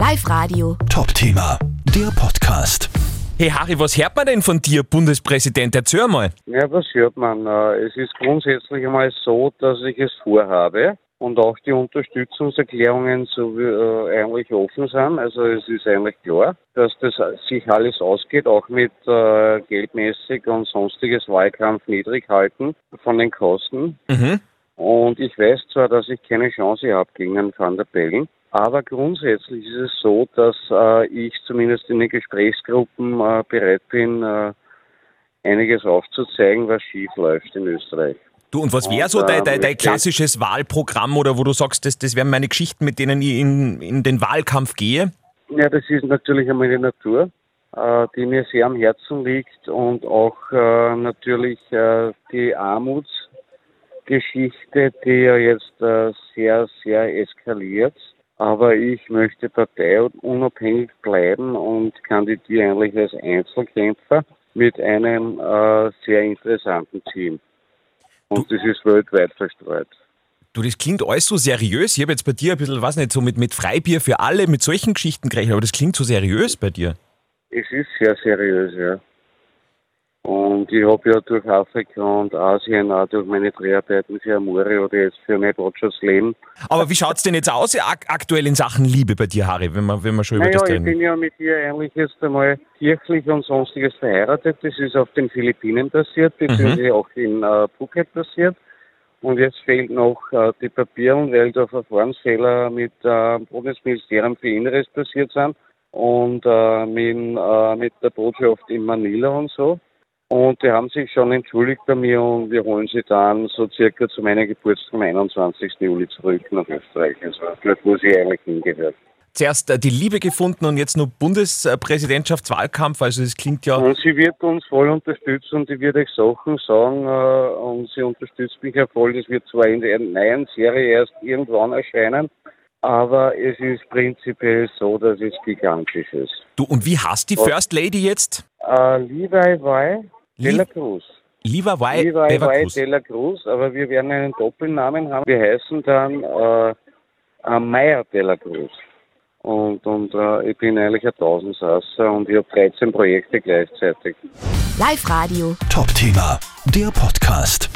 Live Radio. Top-Thema, der Podcast. Hey Harry, was hört man denn von dir, Bundespräsident? Erzähl mal. Ja, was hört man? Äh, Es ist grundsätzlich einmal so, dass ich es vorhabe und auch die Unterstützungserklärungen so wie, äh, eigentlich offen sind. Also es ist eigentlich klar, dass das sich alles ausgeht, auch mit äh, geldmäßig und sonstiges Wahlkampf niedrig halten von den Kosten. Mhm. Und ich weiß zwar, dass ich keine Chance habe gegen Herrn Van der Bellen, aber grundsätzlich ist es so, dass äh, ich zumindest in den Gesprächsgruppen äh, bereit bin, äh, einiges aufzuzeigen, was schief läuft in Österreich. Du, und was wäre so dein, ähm, dein, dein ich- klassisches Wahlprogramm oder wo du sagst, das, das wären meine Geschichten, mit denen ich in, in den Wahlkampf gehe? Ja, das ist natürlich einmal die Natur, äh, die mir sehr am Herzen liegt und auch äh, natürlich äh, die Armutsgeschichte, die ja jetzt äh, sehr, sehr eskaliert. Aber ich möchte parteiunabhängig bleiben und kandidiere eigentlich als Einzelkämpfer mit einem äh, sehr interessanten Team. Und das ist weltweit verstreut. Du, das klingt alles so seriös. Ich habe jetzt bei dir ein bisschen, was nicht, so mit, mit Freibier für alle, mit solchen Geschichten gerechnet, aber das klingt so seriös bei dir. Es ist sehr seriös, ja. Und ich habe ja durch Afrika und Asien, auch durch meine Dreharbeiten für Amore oder jetzt für My Rogers Leben. Aber wie schaut's denn jetzt aus ak aktuell in Sachen Liebe bei dir, Harry, wenn wir, wenn wir schon über Naja, das ich reden? bin ja mit ihr eigentlich jetzt einmal kirchlich und sonstiges verheiratet. Das ist auf den Philippinen passiert, beziehungsweise auch in äh, Phuket passiert. Und jetzt fehlt noch äh, die Papiere, weil da Verfahrensfehler mit äh, dem Bundesministerium für Inneres passiert sind und äh, mit, äh, mit der Botschaft in Manila und so. Und die haben sich schon entschuldigt bei mir und wir holen sie dann so circa zu meiner Geburtstag am 21. Juli zurück nach Österreich. Also dort, wo sie eigentlich hingehört. Zuerst äh, die Liebe gefunden und jetzt nur Bundespräsidentschaftswahlkampf, also das klingt ja... Und sie wird uns voll unterstützen und die wird euch Sachen sagen äh, und sie unterstützt mich ja voll. Das wird zwar in der neuen Serie erst irgendwann erscheinen, aber es ist prinzipiell so, dass es gigantisch ist. Du, und wie heißt die First Lady jetzt? Äh, Levi Vai de la Lie- Cruz. Levi Vai Beverkus. de la Cruz, aber wir werden einen Doppelnamen haben. Wir heißen dann äh, äh, Meyer de la Cruz. Und, und äh, ich bin eigentlich ein Tausendsasser und ich habe 13 Projekte gleichzeitig. Live Radio. Top-Thema, der Podcast.